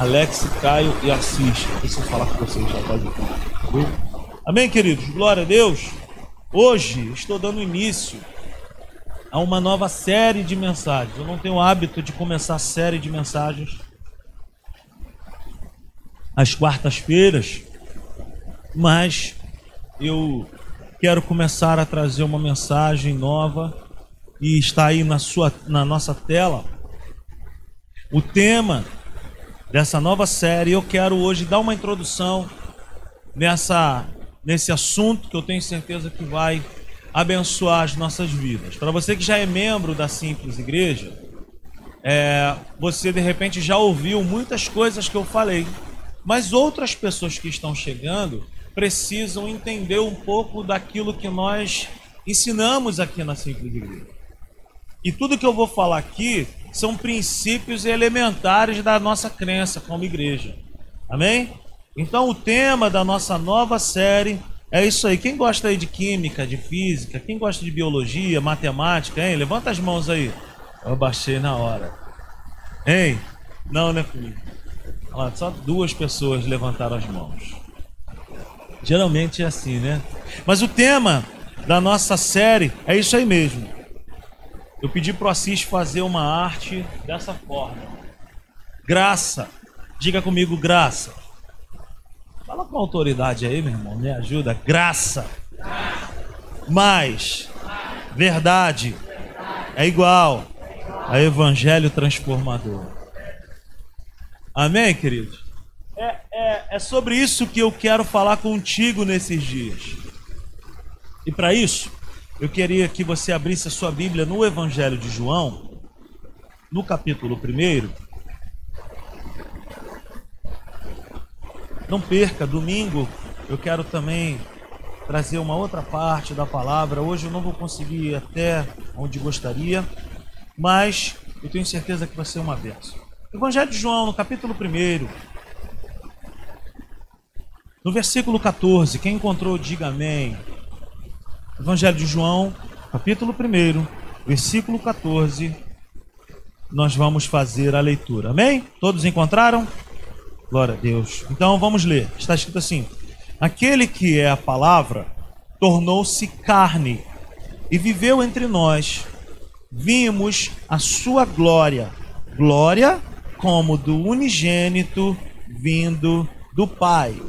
Alex, Caio e Assis. Deixa eu falar com vocês, já pode Amém, queridos? Glória a Deus. Hoje estou dando início a uma nova série de mensagens. Eu não tenho o hábito de começar série de mensagens às quartas-feiras, mas eu quero começar a trazer uma mensagem nova e está aí na sua na nossa tela. O tema dessa nova série, eu quero hoje dar uma introdução nessa nesse assunto que eu tenho certeza que vai abençoar as nossas vidas. Para você que já é membro da Simples Igreja, é, você de repente já ouviu muitas coisas que eu falei, mas outras pessoas que estão chegando precisam entender um pouco daquilo que nós ensinamos aqui na Simples Igreja. E tudo que eu vou falar aqui são princípios elementares da nossa crença como igreja. Amém? Então o tema da nossa nova série é isso aí. Quem gosta aí de química, de física, quem gosta de biologia, matemática, hein? Levanta as mãos aí. Eu baixei na hora. Hein? Não, né, Felipe? Olha, só duas pessoas levantaram as mãos. Geralmente é assim, né? Mas o tema da nossa série é isso aí mesmo. Eu pedi para o Assis fazer uma arte dessa forma. Graça. Diga comigo, graça. Fala com autoridade aí, meu irmão. Me ajuda. Graça. Mais. Verdade. É igual a evangelho transformador. Amém, queridos? É, é, é sobre isso que eu quero falar contigo nesses dias. E para isso, eu queria que você abrisse a sua Bíblia no Evangelho de João, no capítulo 1. Não perca, domingo eu quero também trazer uma outra parte da palavra. Hoje eu não vou conseguir ir até onde gostaria, mas eu tenho certeza que vai ser uma bênção. Evangelho de João, no capítulo 1, no versículo 14, quem encontrou, diga amém. Evangelho de João, capítulo 1, versículo 14, nós vamos fazer a leitura. Amém? Todos encontraram? Glória a Deus. Então vamos ler. Está escrito assim: Aquele que é a palavra tornou-se carne e viveu entre nós. Vimos a sua glória, glória como do unigênito vindo do Pai,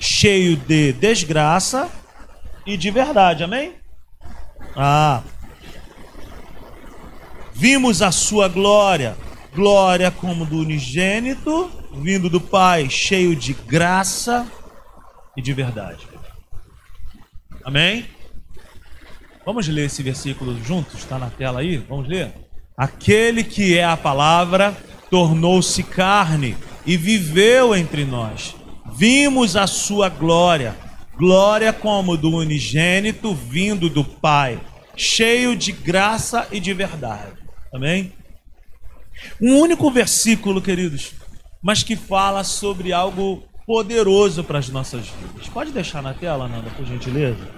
cheio de desgraça e de verdade. Amém? Ah. Vimos a sua glória, glória como do unigênito vindo do Pai, cheio de graça e de verdade. Amém? Vamos ler esse versículo juntos? Está na tela aí? Vamos ler? Aquele que é a palavra tornou-se carne e viveu entre nós. Vimos a sua glória, glória como do unigênito vindo do Pai, cheio de graça e de verdade. Amém? Um único versículo, queridos, mas que fala sobre algo poderoso para as nossas vidas. Pode deixar na tela, Nanda, por gentileza?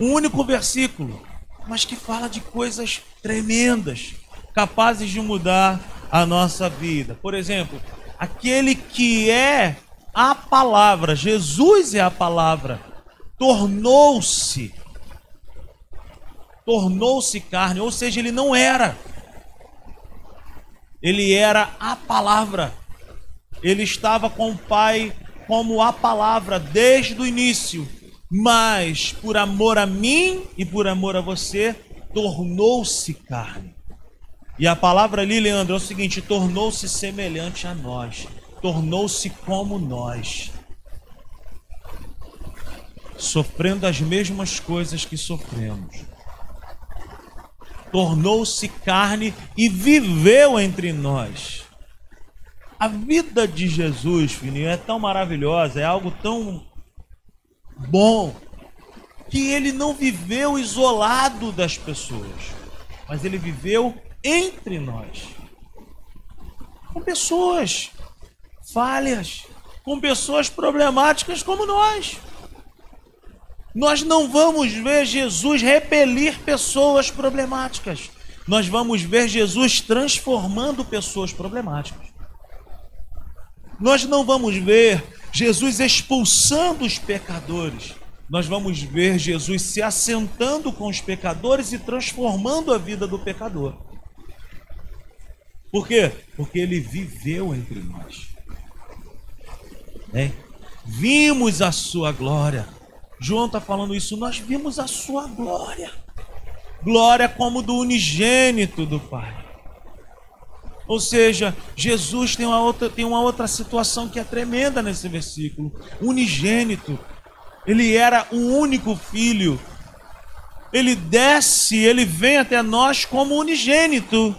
Um único versículo, mas que fala de coisas tremendas, capazes de mudar a nossa vida. Por exemplo, aquele que é a palavra, Jesus é a palavra, tornou-se tornou-se carne, ou seja, ele não era. Ele era a palavra ele estava com o Pai como a palavra desde o início, mas por amor a mim e por amor a você, tornou-se carne. E a palavra ali, Leandro, é o seguinte: tornou-se semelhante a nós, tornou-se como nós, sofrendo as mesmas coisas que sofremos. Tornou-se carne e viveu entre nós. A vida de Jesus, filhinho, é tão maravilhosa, é algo tão bom, que ele não viveu isolado das pessoas, mas ele viveu entre nós. Com pessoas falhas, com pessoas problemáticas como nós. Nós não vamos ver Jesus repelir pessoas problemáticas. Nós vamos ver Jesus transformando pessoas problemáticas. nós não vamos ver Jesus expulsando os pecadores. Nós vamos ver Jesus se assentando com os pecadores e transformando a vida do pecador. Por quê? Porque ele viveu entre nós. Né? Vimos a sua glória. João está falando isso, nós vimos a sua glória. Glória como do unigênito do Pai. Ou seja, Jesus tem uma outra, tem uma outra situação que é tremenda nesse versículo. Unigênito. Ele era o único filho. Ele desce, ele vem até nós como unigênito.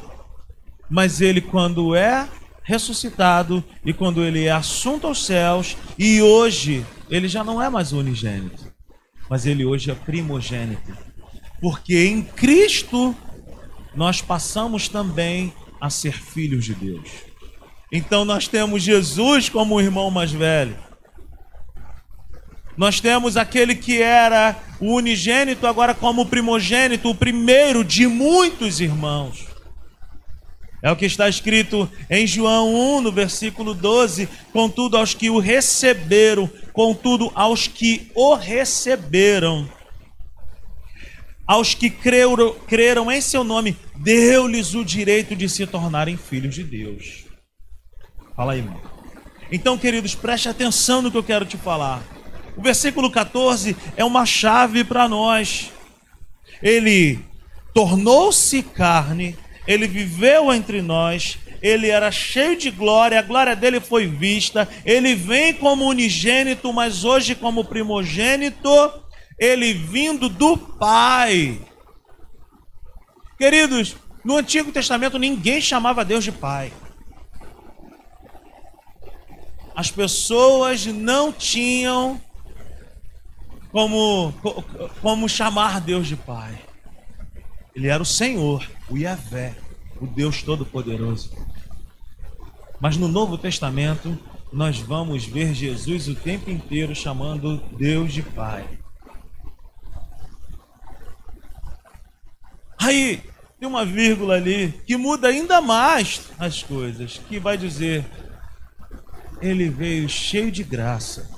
Mas ele, quando é ressuscitado e quando ele é assunto aos céus, e hoje ele já não é mais unigênito, mas ele hoje é primogênito. Porque em Cristo nós passamos também a ser filhos de Deus. Então nós temos Jesus como o irmão mais velho. Nós temos aquele que era o unigênito, agora como primogênito, o primeiro de muitos irmãos. É o que está escrito em João 1, no versículo 12: Contudo, aos que o receberam, contudo, aos que o receberam, aos que creram, creram em seu nome, deu-lhes o direito de se tornarem filhos de Deus. Fala aí, irmão. Então, queridos, preste atenção no que eu quero te falar. O versículo 14 é uma chave para nós. Ele tornou-se carne ele viveu entre nós, ele era cheio de glória, a glória dele foi vista. Ele vem como unigênito, mas hoje como primogênito, ele vindo do Pai. Queridos, no Antigo Testamento ninguém chamava Deus de Pai. As pessoas não tinham como, como chamar Deus de Pai. Ele era o Senhor, o Yahvé, o Deus Todo-Poderoso. Mas no Novo Testamento, nós vamos ver Jesus o tempo inteiro chamando Deus de Pai. Aí, tem uma vírgula ali que muda ainda mais as coisas, que vai dizer: Ele veio cheio de graça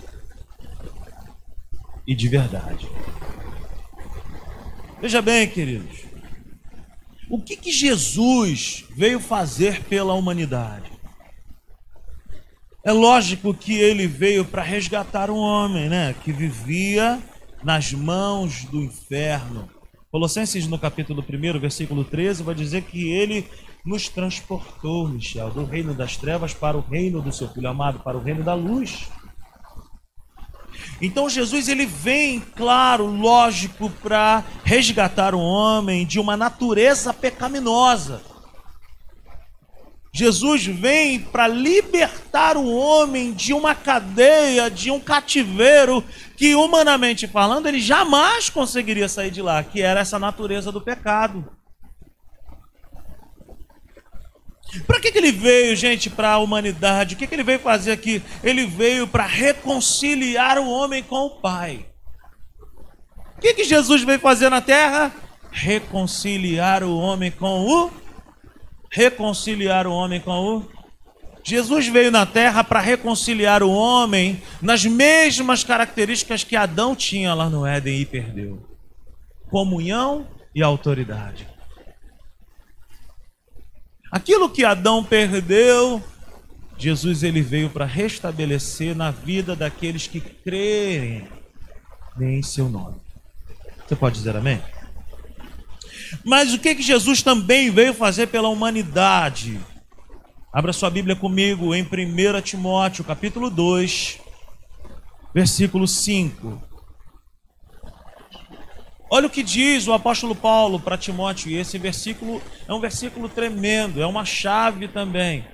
e de verdade. Veja bem, queridos, o que, que Jesus veio fazer pela humanidade? É lógico que ele veio para resgatar um homem, né, que vivia nas mãos do inferno. Colossenses no capítulo 1, versículo 13, vai dizer que ele nos transportou, Michel, do reino das trevas para o reino do seu filho amado, para o reino da luz. Então Jesus ele vem, claro, lógico, para resgatar o homem de uma natureza pecaminosa. Jesus vem para libertar o homem de uma cadeia, de um cativeiro que, humanamente falando, ele jamais conseguiria sair de lá, que era essa natureza do pecado. Para que, que ele veio, gente, para a humanidade? O que, que ele veio fazer aqui? Ele veio para reconciliar o homem com o Pai. O que, que Jesus veio fazer na terra? Reconciliar o homem com o. Reconciliar o homem com o. Jesus veio na terra para reconciliar o homem nas mesmas características que Adão tinha lá no Éden e perdeu: comunhão e autoridade. Aquilo que Adão perdeu, Jesus ele veio para restabelecer na vida daqueles que crerem em seu nome. Você pode dizer amém? Mas o que, que Jesus também veio fazer pela humanidade? Abra sua Bíblia comigo em 1 Timóteo, capítulo 2, versículo 5. Olha o que diz o apóstolo Paulo para Timóteo, e esse versículo é um versículo tremendo, é uma chave também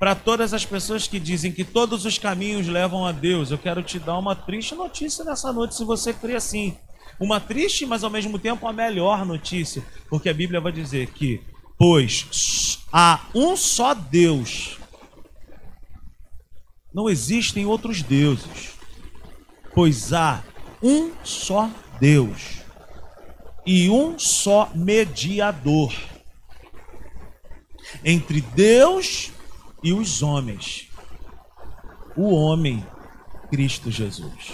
para todas as pessoas que dizem que todos os caminhos levam a Deus. Eu quero te dar uma triste notícia nessa noite, se você crê assim. Uma triste, mas ao mesmo tempo a melhor notícia, porque a Bíblia vai dizer que, pois há um só Deus, não existem outros deuses, pois há um só Deus e um só mediador entre Deus e os homens. o homem Cristo Jesus.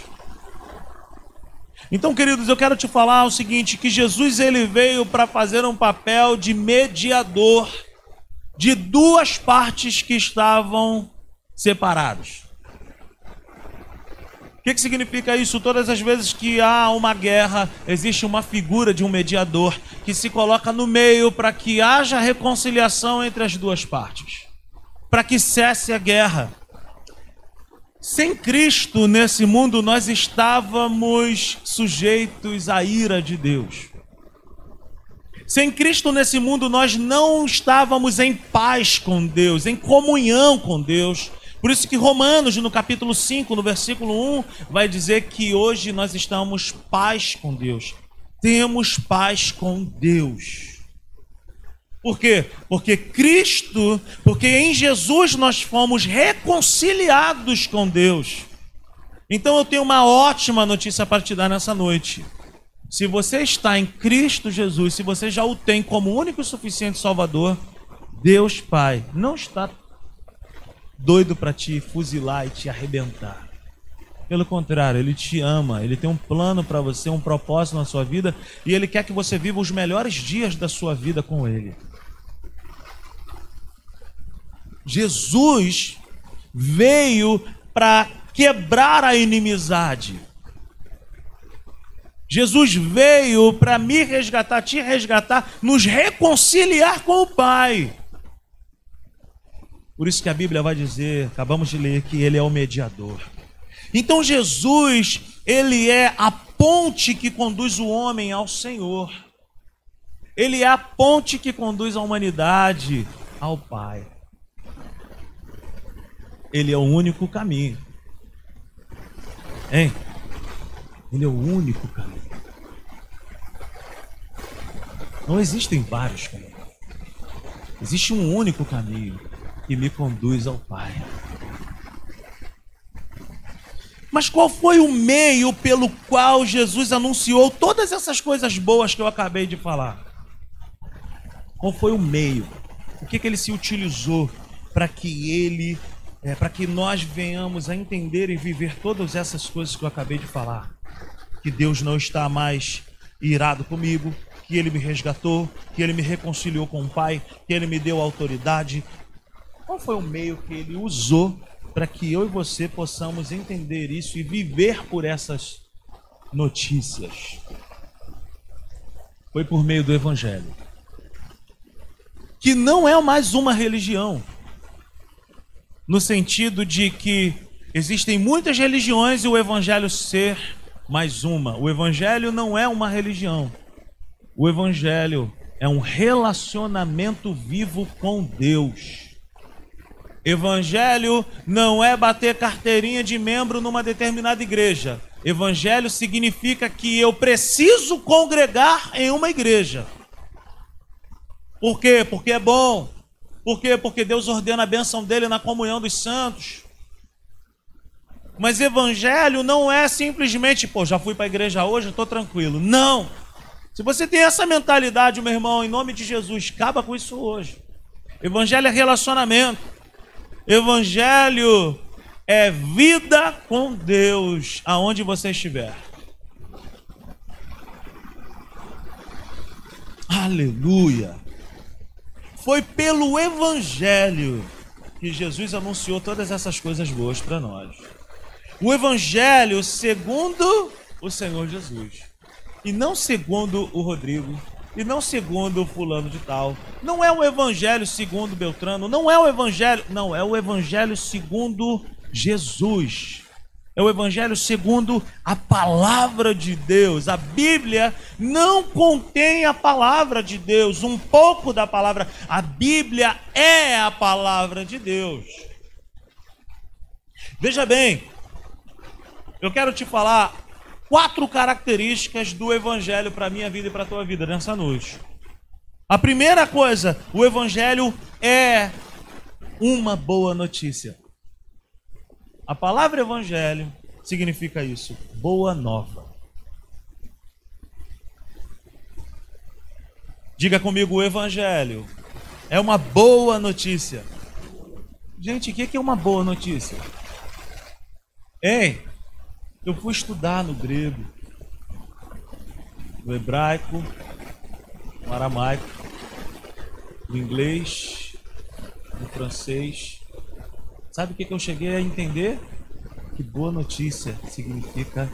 Então, queridos, eu quero te falar o seguinte, que Jesus ele veio para fazer um papel de mediador de duas partes que estavam separadas. O que, que significa isso? Todas as vezes que há uma guerra, existe uma figura de um mediador que se coloca no meio para que haja reconciliação entre as duas partes, para que cesse a guerra. Sem Cristo nesse mundo, nós estávamos sujeitos à ira de Deus. Sem Cristo nesse mundo, nós não estávamos em paz com Deus, em comunhão com Deus. Por isso que Romanos, no capítulo 5, no versículo 1, vai dizer que hoje nós estamos paz com Deus. Temos paz com Deus. Por quê? Porque Cristo, porque em Jesus nós fomos reconciliados com Deus. Então eu tenho uma ótima notícia para te dar nessa noite. Se você está em Cristo Jesus, se você já o tem como único e suficiente Salvador, Deus Pai não está doido para te fuzilar e te arrebentar. Pelo contrário, ele te ama, ele tem um plano para você, um propósito na sua vida e ele quer que você viva os melhores dias da sua vida com ele. Jesus veio para quebrar a inimizade. Jesus veio para me resgatar, te resgatar, nos reconciliar com o Pai. Por isso que a Bíblia vai dizer, acabamos de ler, que ele é o mediador. Então Jesus, ele é a ponte que conduz o homem ao Senhor. Ele é a ponte que conduz a humanidade ao Pai. Ele é o único caminho. Hein? Ele é o único caminho. Não existem vários caminhos. Existe um único caminho que me conduz ao Pai. Mas qual foi o meio pelo qual Jesus anunciou todas essas coisas boas que eu acabei de falar? Qual foi o meio? O que, que ele se utilizou para que ele é, para que nós venhamos a entender e viver todas essas coisas que eu acabei de falar. Que Deus não está mais irado comigo, que Ele me resgatou, que Ele me reconciliou com o Pai, que Ele me deu autoridade. Qual foi o meio que Ele usou para que eu e você possamos entender isso e viver por essas notícias? Foi por meio do Evangelho. Que não é mais uma religião no sentido de que existem muitas religiões e o evangelho ser mais uma. O evangelho não é uma religião. O evangelho é um relacionamento vivo com Deus. Evangelho não é bater carteirinha de membro numa determinada igreja. Evangelho significa que eu preciso congregar em uma igreja. Por quê? Porque é bom, por quê? Porque Deus ordena a bênção dele na comunhão dos santos. Mas evangelho não é simplesmente, pô, já fui para a igreja hoje, estou tranquilo. Não. Se você tem essa mentalidade, meu irmão, em nome de Jesus, acaba com isso hoje. Evangelho é relacionamento. Evangelho é vida com Deus, aonde você estiver. Aleluia. Foi pelo Evangelho que Jesus anunciou todas essas coisas boas para nós. O Evangelho segundo o Senhor Jesus. E não segundo o Rodrigo. E não segundo fulano de tal. Não é o Evangelho segundo Beltrano. Não é o Evangelho. Não, é o Evangelho segundo Jesus é o Evangelho segundo a palavra de Deus. A Bíblia não contém a palavra de Deus, um pouco da palavra. A Bíblia é a palavra de Deus. Veja bem, eu quero te falar quatro características do Evangelho para a minha vida e para a tua vida nessa noite. A primeira coisa, o Evangelho é uma boa notícia. A palavra evangelho significa isso, boa nova. Diga comigo, o evangelho é uma boa notícia. Gente, o que é uma boa notícia? Ei, eu fui estudar no grego, no hebraico, no aramaico, no inglês, no francês. Sabe o que, eu cheguei a entender? Que boa notícia significa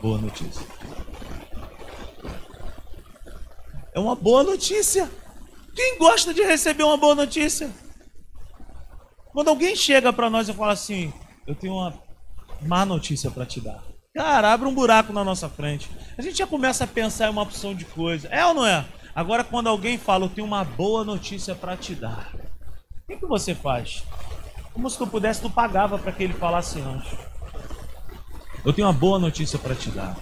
boa notícia. É uma boa notícia. Quem gosta de receber uma boa notícia? Quando alguém chega para nós e fala assim: Eu tenho uma má notícia para te dar. Cara, abre um buraco na nossa frente. A gente já começa a pensar em uma opção de coisa. É ou não é? Agora, quando alguém fala, eu tenho uma boa notícia para te dar. O que, que você faz? Como se tu pudesse, tu pagava para que ele falasse antes. Eu tenho uma boa notícia para te dar.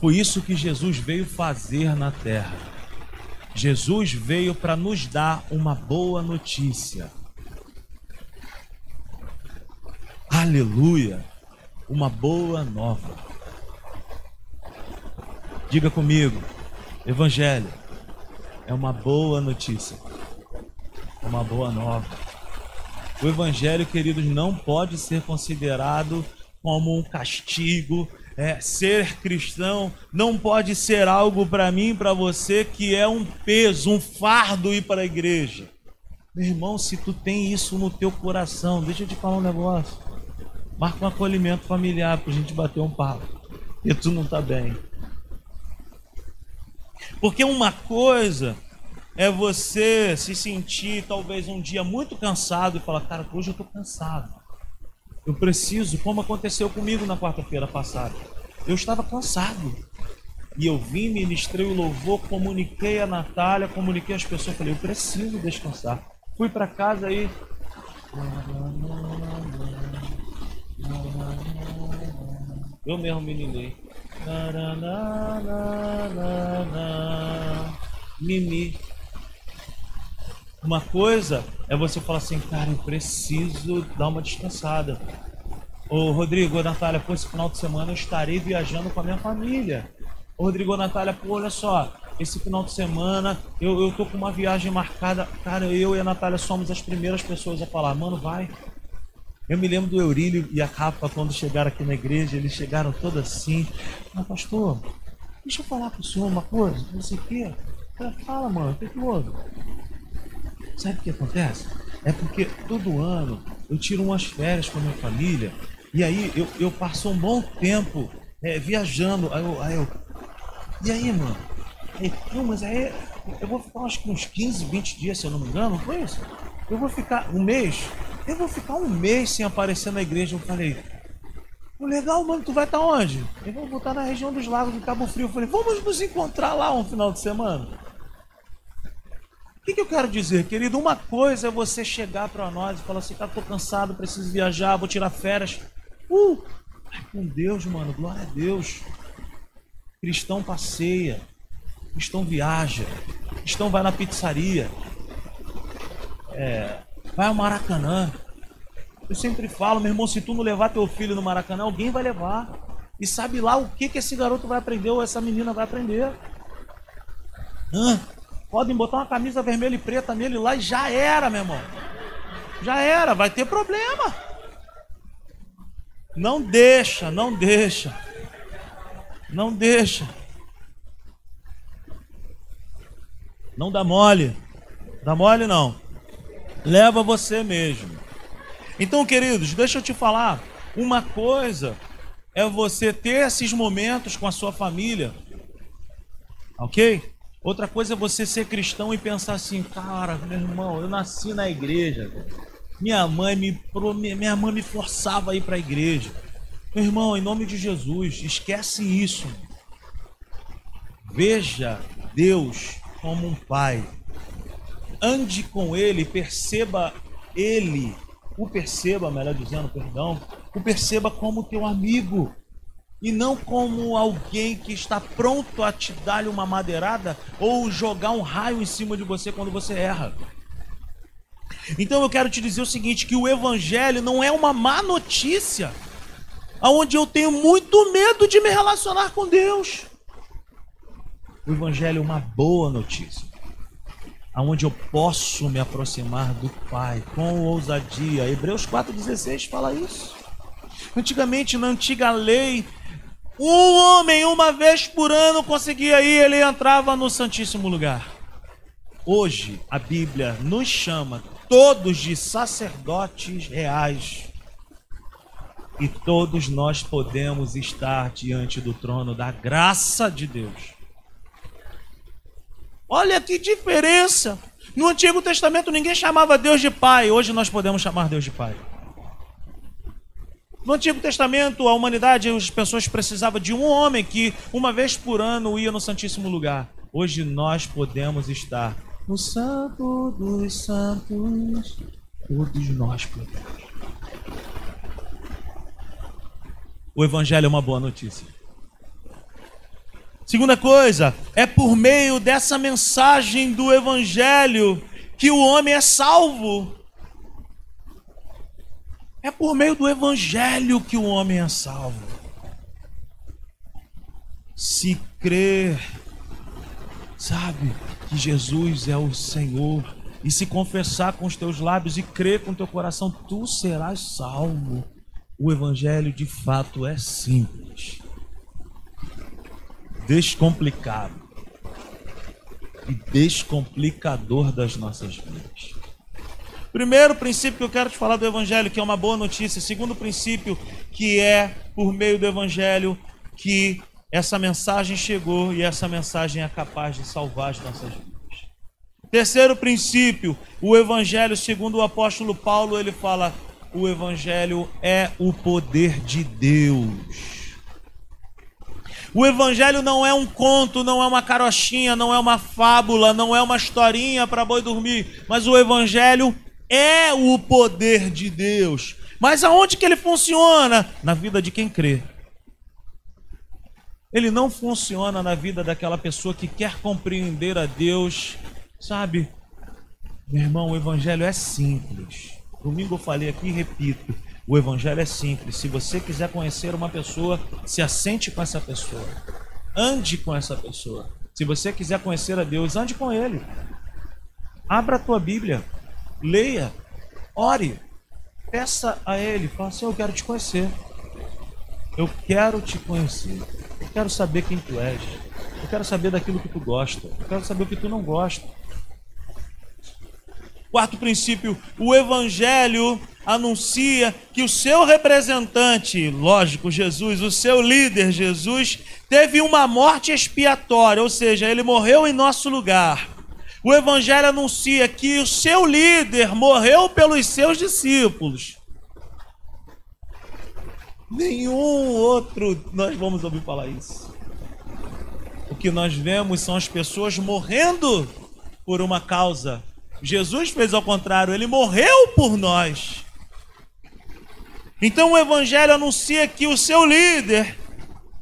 Foi isso que Jesus veio fazer na terra. Jesus veio para nos dar uma boa notícia. Aleluia! Uma boa nova. Diga comigo, Evangelho é uma boa notícia, uma boa nova. O Evangelho, queridos, não pode ser considerado como um castigo. É, ser cristão não pode ser algo para mim, para você, que é um peso, um fardo ir para a igreja. Meu irmão, se tu tem isso no teu coração, deixa eu te falar um negócio. Marca um acolhimento familiar para a gente bater um papo. E tu não está bem. Porque uma coisa é você se sentir talvez um dia muito cansado e falar, cara, hoje eu estou cansado. Eu preciso, como aconteceu comigo na quarta-feira passada. Eu estava cansado. E eu vim, ministrei o louvor, comuniquei a Natália, comuniquei as pessoas, falei, eu preciso descansar. Fui para casa aí. Eu mesmo meninei. Mimi. Uma coisa é você falar assim, cara, eu preciso dar uma descansada. Ô Rodrigo, ô Natália, pô, esse final de semana eu estarei viajando com a minha família. Ô Rodrigo, ô Natália, pô, olha só, esse final de semana eu, eu tô com uma viagem marcada. Cara, eu e a Natália somos as primeiras pessoas a falar, mano, vai. Eu me lembro do Eurílio e a Rafa quando chegaram aqui na igreja, eles chegaram todos assim. Mas, pastor, deixa eu falar pro senhor uma coisa, não sei o quê. Cara, fala, mano, o que, que houve? Sabe o que acontece? É porque todo ano eu tiro umas férias com a minha família e aí eu, eu passo um bom tempo é, viajando. Aí eu, aí eu, e aí, mano? Aí, não, mas aí eu vou ficar acho que uns 15, 20 dias, se eu não me engano, não foi isso? Eu vou ficar um mês eu vou ficar um mês sem aparecer na igreja. Eu falei, legal, mano, tu vai estar tá onde? Eu vou voltar na região dos lagos de Cabo Frio. Eu falei, vamos nos encontrar lá um final de semana. O que, que eu quero dizer, querido? Uma coisa é você chegar para nós e falar assim, cara, tô cansado, preciso viajar, vou tirar férias. Uh! com Deus, mano, glória a Deus. Cristão passeia, cristão viaja, cristão vai na pizzaria. É, Vai ao Maracanã. Eu sempre falo, meu irmão, se tu não levar teu filho no Maracanã, alguém vai levar. E sabe lá o que, que esse garoto vai aprender ou essa menina vai aprender. Hã? Podem botar uma camisa vermelha e preta nele lá e já era, meu irmão. Já era, vai ter problema. Não deixa, não deixa. Não deixa. Não dá mole. Dá mole não leva você mesmo. Então, queridos, deixa eu te falar. Uma coisa é você ter esses momentos com a sua família, ok? Outra coisa é você ser cristão e pensar assim, cara, meu irmão, eu nasci na igreja. Minha mãe me minha mãe me forçava a ir para a igreja. Meu irmão, em nome de Jesus, esquece isso. Veja Deus como um pai ande com ele, perceba ele, o perceba, melhor dizendo, perdão, o perceba como teu amigo e não como alguém que está pronto a te dar uma madeirada ou jogar um raio em cima de você quando você erra. Então eu quero te dizer o seguinte, que o evangelho não é uma má notícia, aonde eu tenho muito medo de me relacionar com Deus. O evangelho é uma boa notícia aonde eu posso me aproximar do Pai com ousadia. Hebreus 4,16 fala isso. Antigamente, na antiga lei, um homem, uma vez por ano, conseguia ir, ele entrava no Santíssimo Lugar. Hoje, a Bíblia nos chama todos de sacerdotes reais. E todos nós podemos estar diante do trono da graça de Deus. Olha que diferença! No Antigo Testamento ninguém chamava Deus de Pai, hoje nós podemos chamar Deus de Pai. No Antigo Testamento, a humanidade, as pessoas precisavam de um homem que uma vez por ano ia no Santíssimo Lugar. Hoje nós podemos estar no Santo dos Santos. Todos nós podemos. O Evangelho é uma boa notícia. Segunda coisa, é por meio dessa mensagem do Evangelho que o homem é salvo. É por meio do Evangelho que o homem é salvo. Se crer, sabe, que Jesus é o Senhor, e se confessar com os teus lábios e crer com o teu coração, tu serás salvo. O Evangelho de fato é simples, descomplicado e descomplicador das nossas vidas. Primeiro princípio que eu quero te falar do Evangelho, que é uma boa notícia. Segundo princípio, que é por meio do Evangelho que essa mensagem chegou e essa mensagem é capaz de salvar as nossas vidas. Terceiro princípio, o Evangelho, segundo o apóstolo Paulo, ele fala: o Evangelho é o poder de Deus. O Evangelho não é um conto, não é uma carochinha, não é uma fábula, não é uma historinha para boi dormir, mas o Evangelho é o poder de Deus. Mas aonde que ele funciona? Na vida de quem crê. Ele não funciona na vida daquela pessoa que quer compreender a Deus, sabe? Meu irmão, o evangelho é simples. Domingo eu falei aqui e repito: o evangelho é simples. Se você quiser conhecer uma pessoa, se assente com essa pessoa. Ande com essa pessoa. Se você quiser conhecer a Deus, ande com ele. Abra a tua Bíblia leia, ore, peça a Ele, fala assim: Eu quero te conhecer, eu quero te conhecer, eu quero saber quem tu és, eu quero saber daquilo que tu gosta, eu quero saber o que tu não gosta. Quarto princípio: o Evangelho anuncia que o seu representante, lógico, Jesus, o seu líder, Jesus, teve uma morte expiatória, ou seja, ele morreu em nosso lugar. O Evangelho anuncia que o seu líder morreu pelos seus discípulos. Nenhum outro nós vamos ouvir falar isso. O que nós vemos são as pessoas morrendo por uma causa. Jesus fez ao contrário, ele morreu por nós. Então o Evangelho anuncia que o seu líder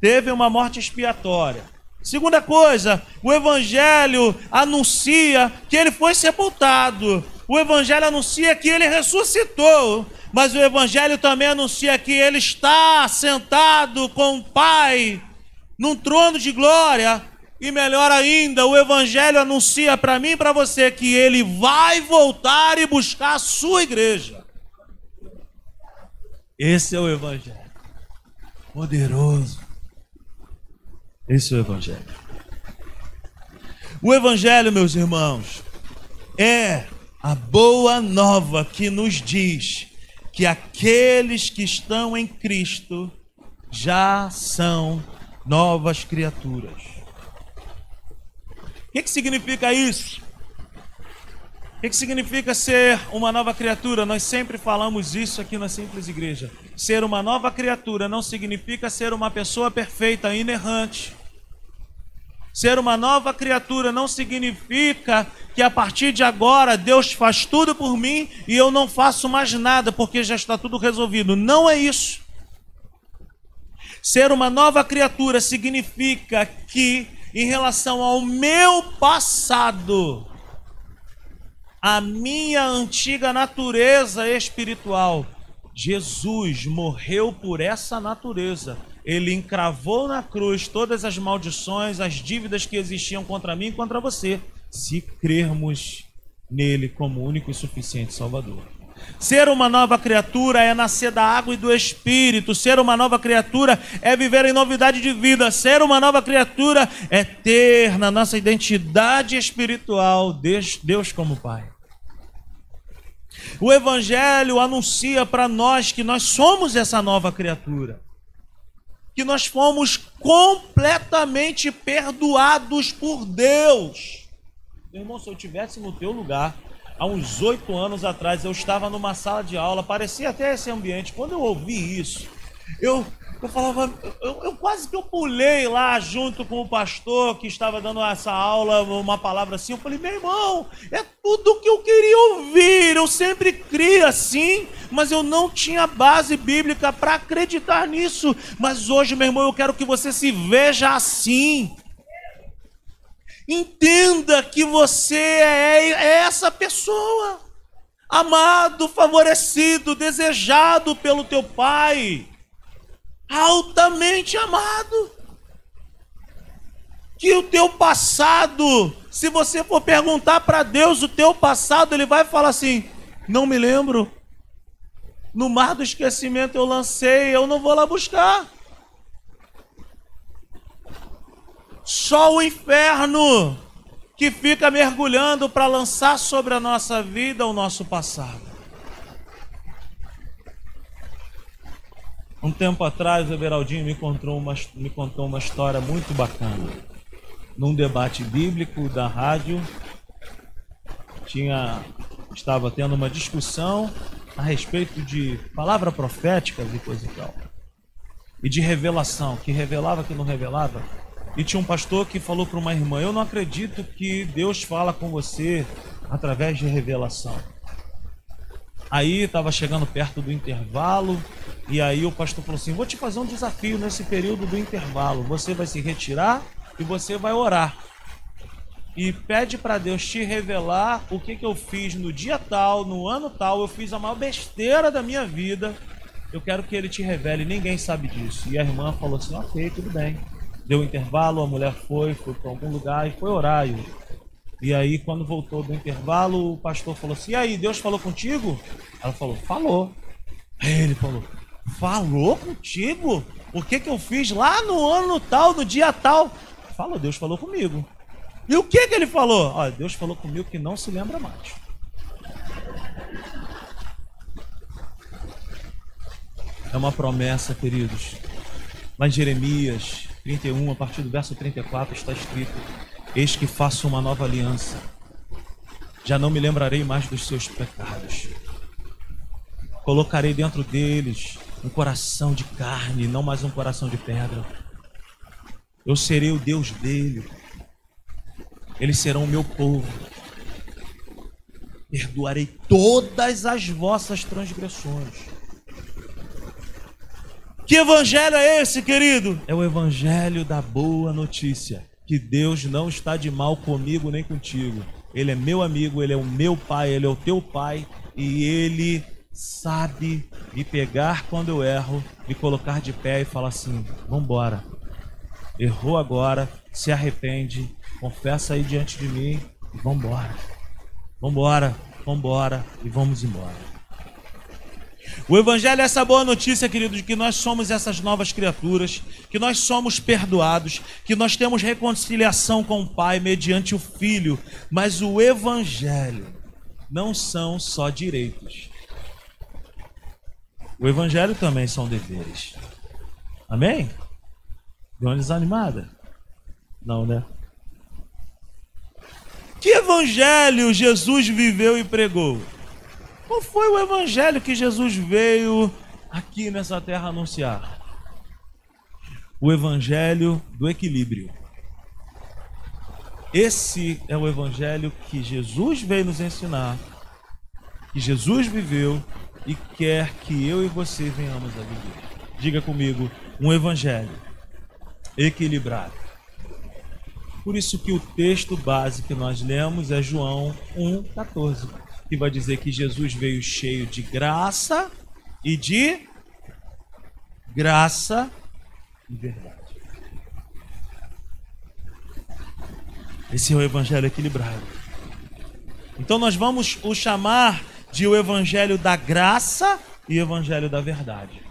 teve uma morte expiatória. Segunda coisa, o Evangelho anuncia que ele foi sepultado. O Evangelho anuncia que ele ressuscitou. Mas o Evangelho também anuncia que ele está sentado com o Pai num trono de glória. E melhor ainda, o Evangelho anuncia para mim e para você que ele vai voltar e buscar a sua igreja. Esse é o Evangelho. Poderoso. Esse é o Evangelho. O Evangelho, meus irmãos, é a boa nova que nos diz que aqueles que estão em Cristo já são novas criaturas. O que, que significa isso? O que, significa ser uma nova criatura? Nós sempre falamos isso aqui na Simples Igreja. Ser uma nova criatura não significa ser uma pessoa perfeita, inerrante. Ser uma nova criatura não significa que a partir de agora Deus faz tudo por mim e eu não faço mais nada porque já está tudo resolvido. Não é isso. Ser uma nova criatura significa que, em relação ao meu passado, a minha antiga natureza espiritual, Jesus morreu por essa natureza ele encravou na cruz todas as maldições, as dívidas que existiam contra mim e contra você. Se crermos nele como único e suficiente Salvador. Ser uma nova criatura é nascer da água e do espírito. Ser uma nova criatura é viver em novidade de vida. Ser uma nova criatura é ter na nossa identidade espiritual Deus, como Pai. O Evangelho anuncia para nós que nós somos essa nova criatura, que nós fomos completamente perdoados por Deus. Meu irmão, se eu tivesse no teu lugar, há uns oito anos atrás, eu estava numa sala de aula, parecia até esse ambiente. Quando eu ouvi isso, eu eu falava, eu, eu, quase que eu pulei lá junto com o pastor que estava dando essa aula, uma palavra assim. Eu falei, meu irmão, é tudo o que eu queria ouvir. Eu sempre criei assim, mas eu não tinha base bíblica para acreditar nisso. Mas hoje, meu irmão, eu quero que você se veja assim. Entenda que você é, é essa pessoa, amado, favorecido, desejado pelo teu Pai altamente amado. Que o teu passado, se você for perguntar para Deus o teu passado, ele vai falar assim: não me lembro. No mar do esquecimento eu lancei, eu não vou lá buscar. Só o inferno que fica mergulhando para lançar sobre a nossa vida o nosso passado. Um tempo atrás, o Everaldinho me contou, uma, me contou uma história muito bacana. Num debate bíblico da rádio, tinha, estava tendo uma discussão a respeito de palavra profética e coisa e tal. E de revelação, que revelava, que não revelava. E tinha um pastor que falou para uma irmã: Eu não acredito que Deus fala com você através de revelação. Aí estava chegando perto do intervalo, e aí o pastor falou assim: Vou te fazer um desafio nesse período do intervalo. Você vai se retirar e você vai orar. E pede para Deus te revelar o que, que eu fiz no dia tal, no ano tal. Eu fiz a maior besteira da minha vida. Eu quero que ele te revele. Ninguém sabe disso. E a irmã falou assim: Ok, tudo bem. Deu intervalo, a mulher foi, foi para algum lugar e foi orar. E aí, quando voltou do intervalo, o pastor falou assim: E aí, Deus falou contigo? Ela falou: Falou. Aí ele falou: Falou contigo? O que, que eu fiz lá no ano tal, no dia tal? Falou, Deus falou comigo. E o que, que ele falou? Olha, Deus falou comigo que não se lembra mais. É uma promessa, queridos. Em Jeremias 31, a partir do verso 34, está escrito: Eis que faço uma nova aliança. Já não me lembrarei mais dos seus pecados. Colocarei dentro deles um coração de carne, não mais um coração de pedra. Eu serei o Deus dele. Eles serão o meu povo. Perdoarei todas as vossas transgressões. Que evangelho é esse, querido? É o evangelho da boa notícia que Deus não está de mal comigo nem contigo. Ele é meu amigo, ele é o meu pai, ele é o teu pai e ele sabe me pegar quando eu erro, me colocar de pé e falar assim: "Vambora. Errou agora, se arrepende, confessa aí diante de mim e vambora. Vambora, vambora e vamos embora." O Evangelho é essa boa notícia, querido, de que nós somos essas novas criaturas, que nós somos perdoados, que nós temos reconciliação com o Pai mediante o Filho. Mas o Evangelho não são só direitos. O Evangelho também são deveres. Amém? Deu uma desanimada? Não, né? Que Evangelho Jesus viveu e pregou? Qual foi o evangelho que Jesus veio aqui nessa terra anunciar? O evangelho do equilíbrio. Esse é o evangelho que Jesus veio nos ensinar, que Jesus viveu e quer que eu e você venhamos a viver. Diga comigo, um evangelho equilibrado. Por isso que o texto base que nós lemos é João 1,14 que vai dizer que Jesus veio cheio de graça e de graça e verdade. Esse é o evangelho equilibrado. Então nós vamos o chamar de o evangelho da graça e o evangelho da verdade.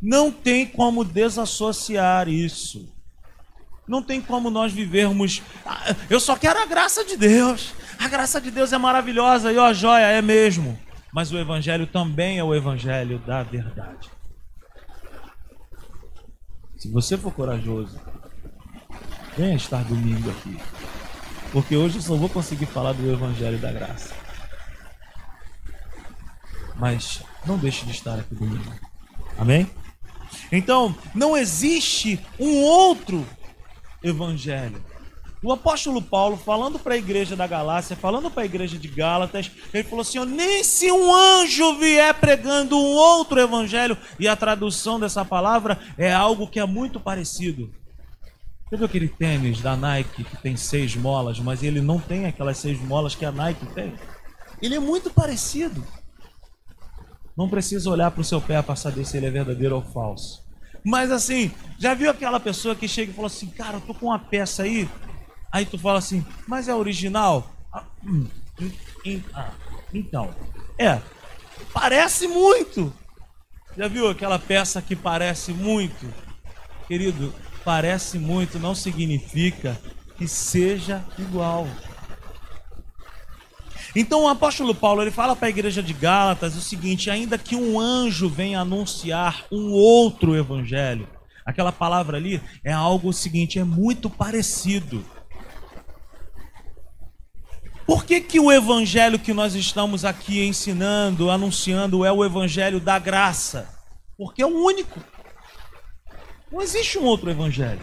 Não tem como desassociar isso. Não tem como nós vivermos. Ah, eu só quero a graça de Deus. A graça de Deus é maravilhosa e ó, joia, é mesmo. Mas o evangelho também é o evangelho da verdade. Se você for corajoso, venha estar domingo aqui. Porque hoje eu só vou conseguir falar do Evangelho da Graça. Mas não deixe de estar aqui domingo. Amém? Então, não existe um outro Evangelho. O apóstolo Paulo, falando para a igreja da Galácia, falando para a igreja de Gálatas, ele falou assim: nem se um anjo vier pregando um outro evangelho, e a tradução dessa palavra é algo que é muito parecido. Você viu aquele tênis da Nike que tem seis molas, mas ele não tem aquelas seis molas que a Nike tem? Ele é muito parecido. Não precisa olhar para o seu pé para saber se ele é verdadeiro ou falso. Mas assim, já viu aquela pessoa que chega e fala assim, cara, eu tô com uma peça aí. Aí tu fala assim, mas é original? Ah, hum, ah, então, é, parece muito. Já viu aquela peça que parece muito? Querido, parece muito não significa que seja igual. Então o apóstolo Paulo ele fala para a igreja de Gálatas o seguinte: ainda que um anjo venha anunciar um outro evangelho, aquela palavra ali é algo o seguinte, é muito parecido. Por que, que o evangelho que nós estamos aqui ensinando, anunciando, é o evangelho da graça? Porque é o único. Não existe um outro evangelho.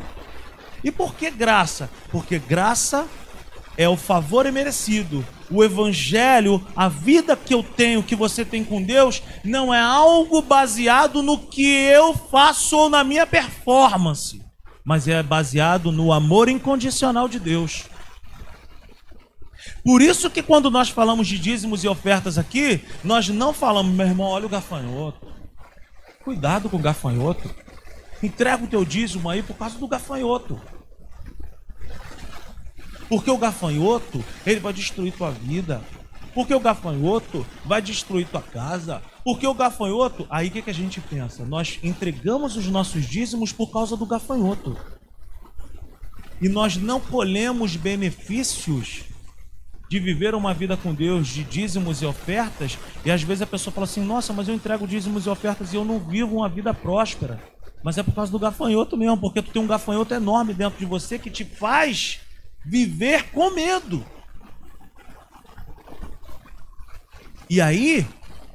E por que graça? Porque graça é o favor imerecido. O evangelho, a vida que eu tenho, que você tem com Deus, não é algo baseado no que eu faço ou na minha performance, mas é baseado no amor incondicional de Deus. Por isso que quando nós falamos de dízimos e ofertas aqui, nós não falamos, meu irmão, olha o gafanhoto. Cuidado com o gafanhoto. Entrega o teu dízimo aí por causa do gafanhoto. Porque o gafanhoto, ele vai destruir tua vida. Porque o gafanhoto vai destruir tua casa. Porque o gafanhoto, aí o que, que a gente pensa? Nós entregamos os nossos dízimos por causa do gafanhoto. E nós não colhemos benefícios de viver uma vida com Deus, de dízimos e ofertas. E às vezes a pessoa fala assim: Nossa, mas eu entrego dízimos e ofertas e eu não vivo uma vida próspera. Mas é por causa do gafanhoto mesmo, porque tu tem um gafanhoto enorme dentro de você que te faz viver com medo. E aí,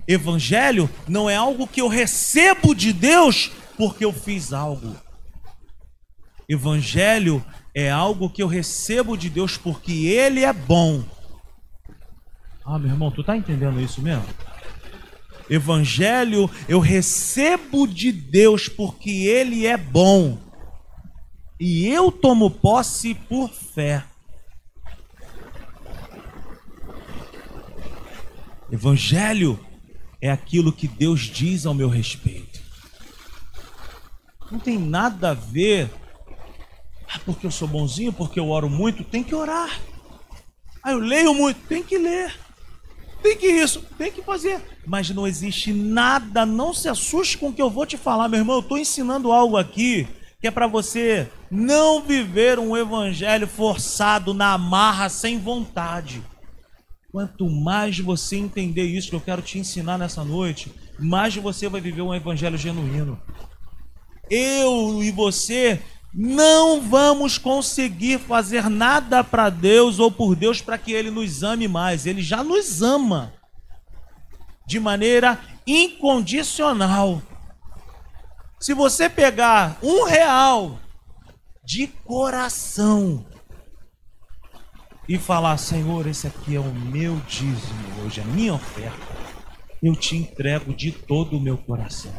evangelho não é algo que eu recebo de Deus porque eu fiz algo. Evangelho é algo que eu recebo de Deus porque Ele é bom. Ah, meu irmão, tu tá entendendo isso mesmo? Evangelho eu recebo de Deus porque Ele é bom. E eu tomo posse por fé. Evangelho é aquilo que Deus diz ao meu respeito. Não tem nada a ver. Ah, porque eu sou bonzinho, porque eu oro muito, tem que orar. Ah, eu leio muito, tem que ler. Tem que isso, tem que fazer. Mas não existe nada, não se assuste com o que eu vou te falar, meu irmão. Eu estou ensinando algo aqui que é para você não viver um evangelho forçado na marra, sem vontade. Quanto mais você entender isso que eu quero te ensinar nessa noite, mais você vai viver um evangelho genuíno. Eu e você não vamos conseguir fazer nada para Deus ou por Deus para que Ele nos ame mais. Ele já nos ama de maneira incondicional. Se você pegar um real de coração e falar, Senhor, esse aqui é o meu dízimo hoje, a minha oferta, eu te entrego de todo o meu coração.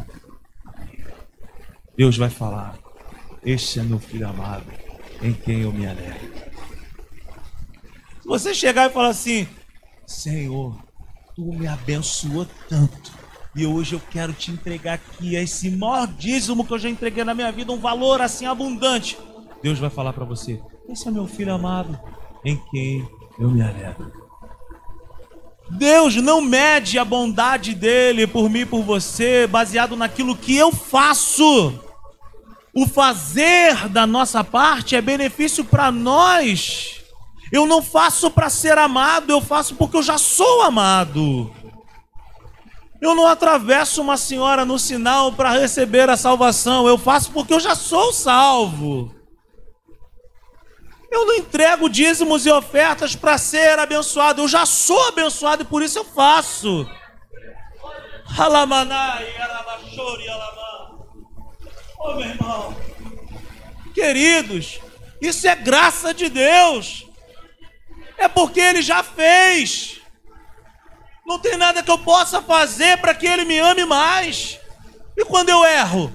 Deus vai falar, este é meu filho amado, em quem eu me alegro. Se você chegar e falar assim, Senhor, tu me abençoou tanto. E hoje eu quero te entregar aqui esse maior dízimo que eu já entreguei na minha vida, um valor assim abundante. Deus vai falar para você: Esse é meu filho amado, em quem eu me alegro. Deus não mede a bondade dele por mim e por você baseado naquilo que eu faço. O fazer da nossa parte é benefício para nós. Eu não faço para ser amado, eu faço porque eu já sou amado. Eu não atravesso uma senhora no sinal para receber a salvação, eu faço porque eu já sou salvo. Eu não entrego dízimos e ofertas para ser abençoado, eu já sou abençoado e por isso eu faço. Alamanai, alabachori, alamã. Meu irmão, queridos, isso é graça de Deus, é porque Ele já fez. Não tem nada que eu possa fazer para que Ele me ame mais. E quando eu erro?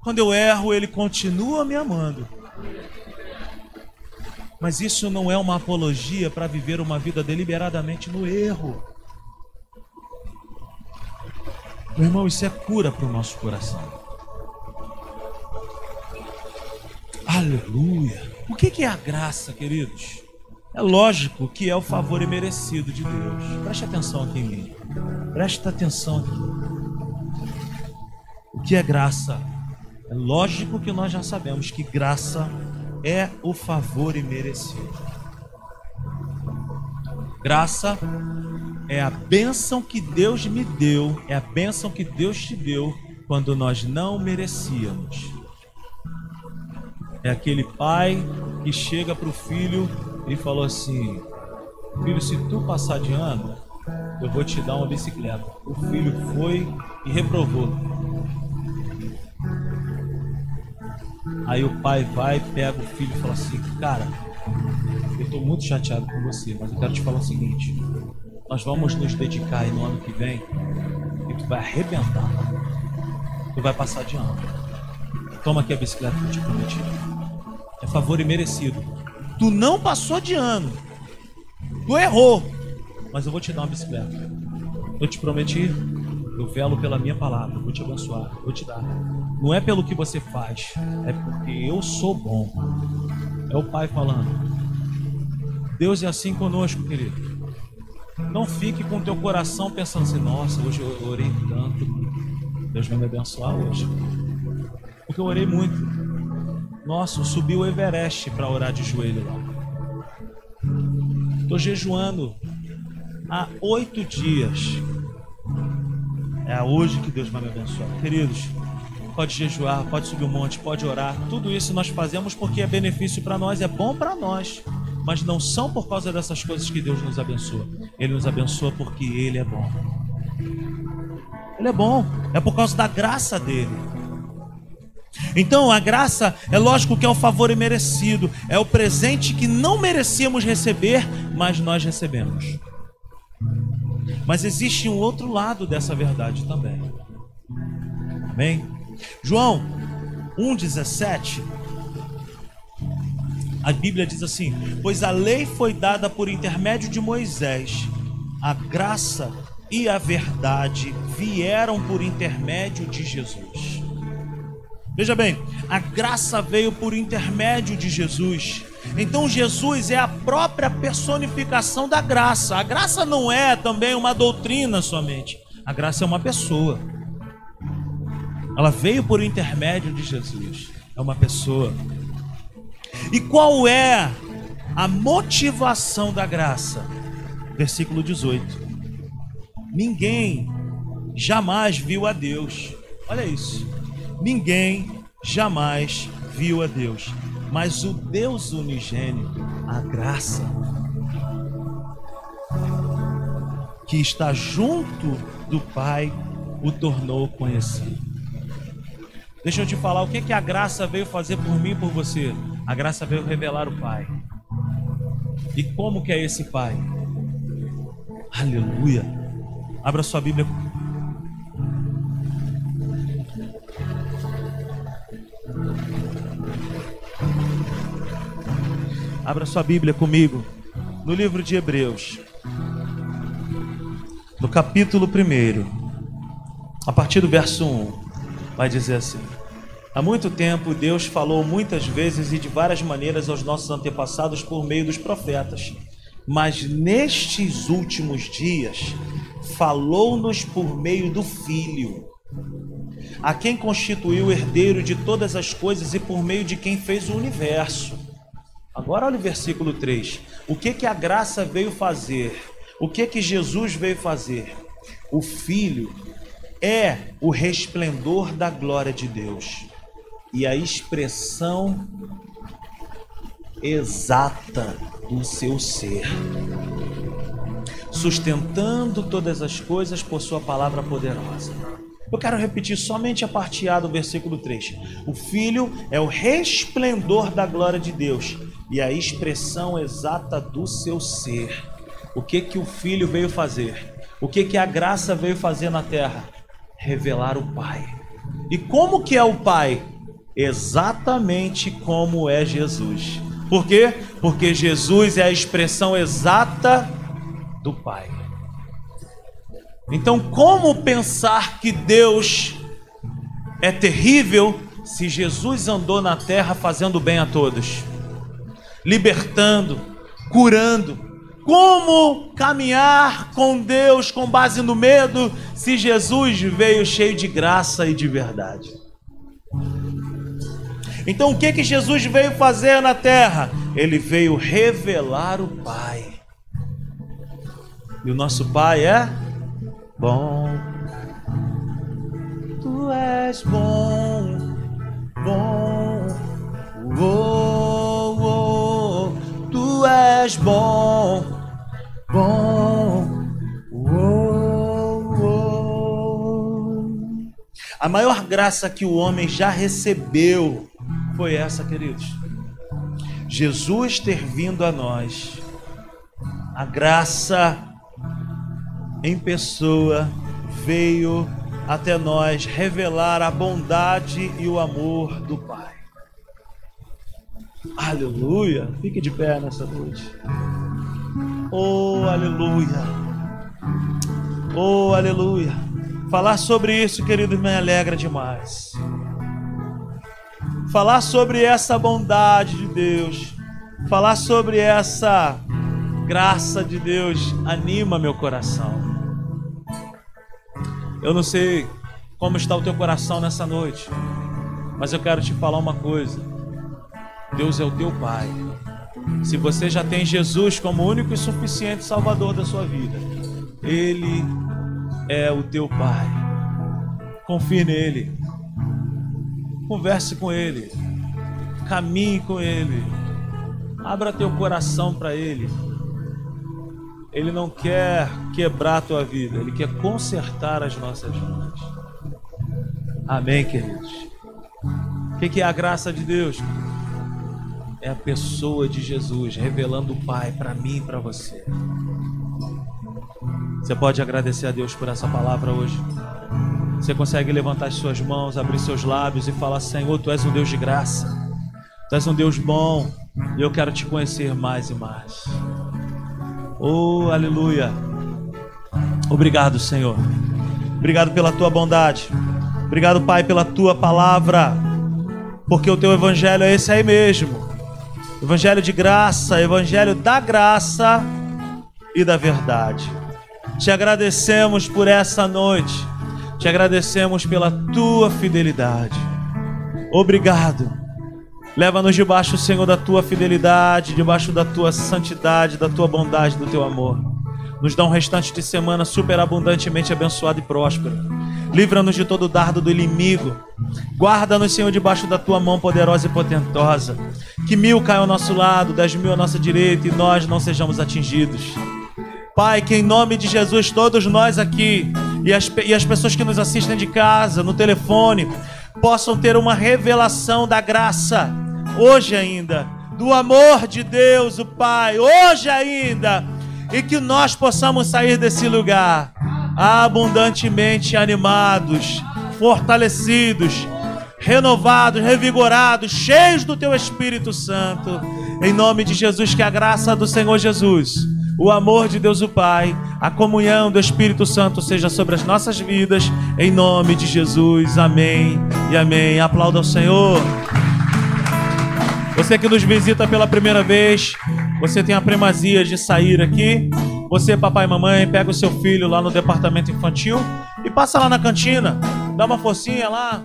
Quando eu erro, Ele continua me amando. Mas isso não é uma apologia para viver uma vida deliberadamente no erro. Meu irmão, isso é cura para o nosso coração. Aleluia. O que é a graça, queridos? É lógico que é o favor imerecido de Deus. Preste atenção aqui em mim. Preste atenção aqui. O que é graça? É lógico que nós já sabemos que graça é o favor imerecido. Graça é a bênção que Deus me deu, é a bênção que Deus te deu quando nós não merecíamos. É aquele pai que chega para o filho e falou assim: Filho, se tu passar de ano, eu vou te dar uma bicicleta. O filho foi e reprovou. Aí o pai vai, pega o filho e fala assim: Cara, eu estou muito chateado com você, mas eu quero te falar o seguinte: Nós vamos nos dedicar no ano que vem e tu vai arrebentar. Tu vai passar de ano. Toma aqui a bicicleta que eu te prometi. É favor imerecido. Tu não passou de ano. Tu errou. Mas eu vou te dar uma bicicleta. Eu te prometi. Eu velo pela minha palavra. Eu vou te abençoar. Eu vou te dar. Não é pelo que você faz. É porque eu sou bom. É o Pai falando. Deus é assim conosco, querido. Não fique com teu coração pensando assim: nossa, hoje eu orei tanto. Deus vai me abençoar hoje. Porque eu orei muito. Nossa, eu subi o Everest para orar de joelho lá. Estou jejuando há oito dias. É hoje que Deus vai me abençoar. Queridos, pode jejuar, pode subir um monte, pode orar. Tudo isso nós fazemos porque é benefício para nós, é bom para nós. Mas não são por causa dessas coisas que Deus nos abençoa. Ele nos abençoa porque Ele é bom. Ele é bom. É por causa da graça dele. Então, a graça é lógico que é o favor imerecido, é o presente que não merecíamos receber, mas nós recebemos. Mas existe um outro lado dessa verdade também. Amém? João 1,17. A Bíblia diz assim: Pois a lei foi dada por intermédio de Moisés, a graça e a verdade vieram por intermédio de Jesus. Veja bem, a graça veio por intermédio de Jesus. Então Jesus é a própria personificação da graça. A graça não é também uma doutrina somente. A graça é uma pessoa. Ela veio por intermédio de Jesus. É uma pessoa. E qual é a motivação da graça? Versículo 18. Ninguém jamais viu a Deus. Olha isso. Ninguém jamais viu a Deus, mas o Deus unigênito, a graça, que está junto do Pai, o tornou conhecido. Deixa eu te falar o que, que a graça veio fazer por mim e por você. A graça veio revelar o Pai. E como que é esse Pai? Aleluia. Abra sua Bíblia Abra sua Bíblia comigo no livro de Hebreus, no capítulo 1, a partir do verso 1, vai dizer assim: Há muito tempo Deus falou muitas vezes e de várias maneiras aos nossos antepassados por meio dos profetas. mas nestes últimos dias falou-nos por meio do Filho, a quem constituiu o herdeiro de todas as coisas e por meio de quem fez o universo. Agora olha o versículo 3. O que que a graça veio fazer? O que que Jesus veio fazer? O Filho é o resplendor da glória de Deus e a expressão exata do seu ser, sustentando todas as coisas por sua palavra poderosa. Eu quero repetir somente a parte A do versículo 3. O Filho é o resplendor da glória de Deus e a expressão exata do seu ser. O que que o Filho veio fazer? O que que a graça veio fazer na terra? Revelar o Pai. E como que é o Pai? Exatamente como é Jesus. Por quê? Porque Jesus é a expressão exata do Pai. Então, como pensar que Deus é terrível se Jesus andou na terra fazendo bem a todos? Libertando, curando. Como caminhar com Deus com base no medo se Jesus veio cheio de graça e de verdade? Então o que que Jesus veio fazer na terra? Ele veio revelar o Pai. E o nosso Pai é bom. Tu és bom, bom. Oh, tu és bom, bom. Oh, oh. A maior graça que o homem já recebeu foi essa, queridos. Jesus ter vindo a nós. A graça em pessoa veio até nós revelar a bondade e o amor do Pai. Aleluia. Fique de pé nessa noite. Oh, aleluia. Oh, aleluia. Falar sobre isso, querido, me alegra demais. Falar sobre essa bondade de Deus, falar sobre essa graça de Deus anima meu coração. Eu não sei como está o teu coração nessa noite, mas eu quero te falar uma coisa. Deus é o teu Pai. Se você já tem Jesus como único e suficiente Salvador da sua vida, Ele é o teu Pai. Confie nele. Converse com Ele. Caminhe com Ele. Abra teu coração para Ele. Ele não quer quebrar a tua vida, Ele quer consertar as nossas vidas. Amém, queridos? O que é a graça de Deus? É a pessoa de Jesus revelando o Pai para mim e para você. Você pode agradecer a Deus por essa palavra hoje. Você consegue levantar as suas mãos, abrir seus lábios e falar: Senhor, tu és um Deus de graça, tu és um Deus bom e eu quero te conhecer mais e mais. Oh, aleluia. Obrigado, Senhor. Obrigado pela tua bondade. Obrigado, Pai, pela tua palavra. Porque o teu evangelho é esse aí mesmo. Evangelho de graça, Evangelho da graça e da verdade. Te agradecemos por essa noite, te agradecemos pela tua fidelidade. Obrigado. Leva-nos debaixo, Senhor, da tua fidelidade, debaixo da tua santidade, da tua bondade, do teu amor. Nos dá um restante de semana superabundantemente abençoado e próspero. Livra-nos de todo dardo do inimigo. Guarda-nos, Senhor, debaixo da tua mão poderosa e potentosa. Que mil caiam ao nosso lado, dez mil à nossa direita e nós não sejamos atingidos. Pai, que em nome de Jesus, todos nós aqui e as, e as pessoas que nos assistem de casa, no telefone, possam ter uma revelação da graça, hoje ainda, do amor de Deus, o Pai, hoje ainda, e que nós possamos sair desse lugar abundantemente animados, fortalecidos, renovados, revigorados, cheios do teu Espírito Santo. Em nome de Jesus, que a graça do Senhor Jesus, o amor de Deus o Pai, a comunhão do Espírito Santo seja sobre as nossas vidas. Em nome de Jesus. Amém e amém. Aplauda ao Senhor. Você que nos visita pela primeira vez, você tem a primazia de sair aqui. Você, papai e mamãe, pega o seu filho lá no departamento infantil e passa lá na cantina, dá uma forcinha lá,